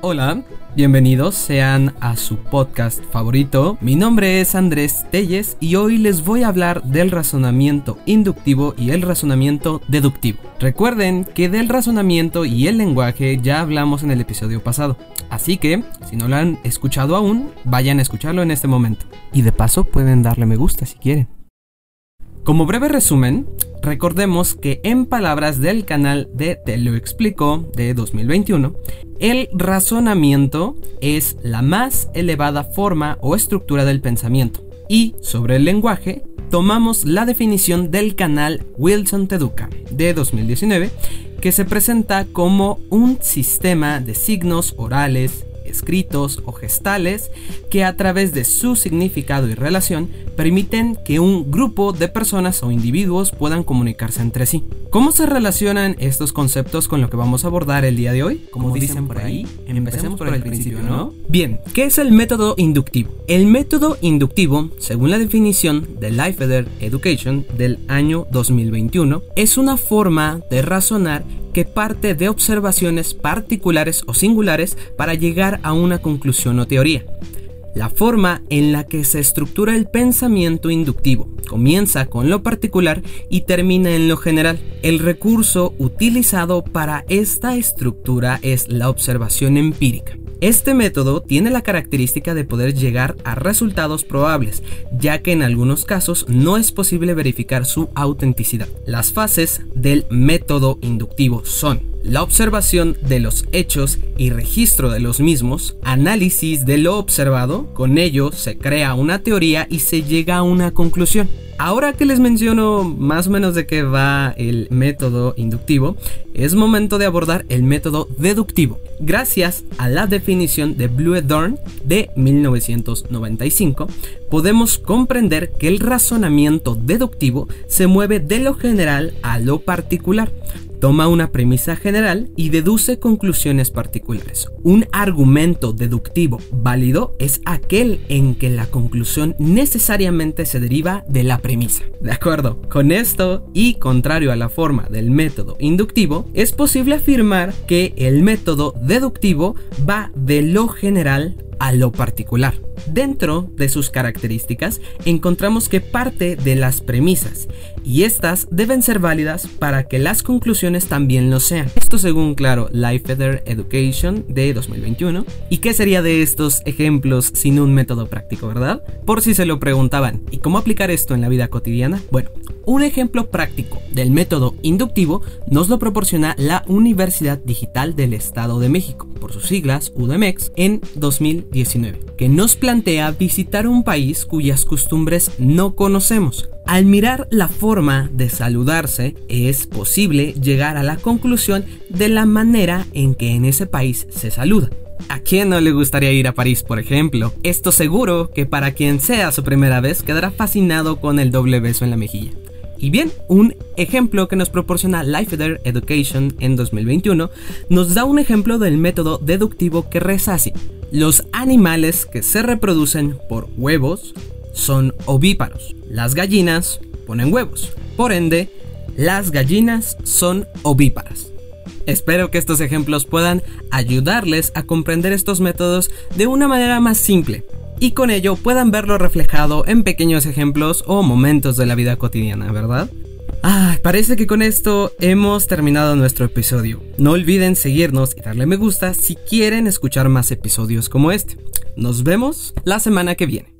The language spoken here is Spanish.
Hola, bienvenidos sean a su podcast favorito. Mi nombre es Andrés Telles y hoy les voy a hablar del razonamiento inductivo y el razonamiento deductivo. Recuerden que del razonamiento y el lenguaje ya hablamos en el episodio pasado, así que si no lo han escuchado aún, vayan a escucharlo en este momento. Y de paso pueden darle me gusta si quieren. Como breve resumen, recordemos que en palabras del canal de Te lo explico de 2021, el razonamiento es la más elevada forma o estructura del pensamiento. Y sobre el lenguaje, tomamos la definición del canal Wilson Teduca de 2019, que se presenta como un sistema de signos orales, escritos o gestales que a través de su significado y relación permiten que un grupo de personas o individuos puedan comunicarse entre sí. ¿Cómo se relacionan estos conceptos con lo que vamos a abordar el día de hoy? Como, dicen, por ahí, empecemos por el principio, ¿no? Bien, ¿qué es el método inductivo? El método inductivo, según la definición de Life Education del año 2021, es una forma de razonar que parte de observaciones particulares o singulares para llegar a una conclusión o teoría. La forma en la que se estructura el pensamiento inductivo comienza con lo particular y termina en lo general. El recurso utilizado para esta estructura es la observación empírica. Este método tiene la característica de poder llegar a resultados probables, ya que en algunos casos no es posible verificar su autenticidad. Las fases del método inductivo son la observación de los hechos y registro de los mismos, análisis de lo observado, con ello se crea una teoría y se llega a una conclusión. Ahora que les menciono más o menos de qué va el método inductivo, es momento de abordar el método deductivo. Gracias a la definición de Blue Dorn de 1995, podemos comprender que el razonamiento deductivo se mueve de lo general a lo particular, Toma una premisa general y deduce conclusiones particulares. Un argumento deductivo válido es aquel en que la conclusión necesariamente se deriva de la premisa. De acuerdo, con esto y contrario a la forma del método inductivo, es posible afirmar que el método deductivo va de lo general a lo particular. Dentro de sus características encontramos que parte de las premisas y estas deben ser válidas para que las conclusiones también lo sean. Esto según, claro, Life Education de 2021. ¿Y qué sería de estos ejemplos sin un método práctico, verdad? Por si se lo preguntaban, ¿y cómo aplicar esto en la vida cotidiana? Bueno, un ejemplo práctico del método inductivo nos lo proporciona la Universidad Digital del Estado de México, por sus siglas UDMX, en 2019, que nos plantea visitar un país cuyas costumbres no conocemos. Al mirar la forma de saludarse, es posible llegar a la conclusión de la manera en que en ese país se saluda. ¿A quién no le gustaría ir a París, por ejemplo? Esto seguro que para quien sea su primera vez quedará fascinado con el doble beso en la mejilla. Y bien, un ejemplo que nos proporciona Life Education en 2021 nos da un ejemplo del método deductivo que reza. Los animales que se reproducen por huevos son ovíparos. Las gallinas ponen huevos. Por ende, las gallinas son ovíparas. Espero que estos ejemplos puedan ayudarles a comprender estos métodos de una manera más simple y con ello puedan verlo reflejado en pequeños ejemplos o momentos de la vida cotidiana, ¿verdad? Ah, parece que con esto hemos terminado nuestro episodio. No olviden seguirnos y darle me gusta si quieren escuchar más episodios como este. Nos vemos la semana que viene.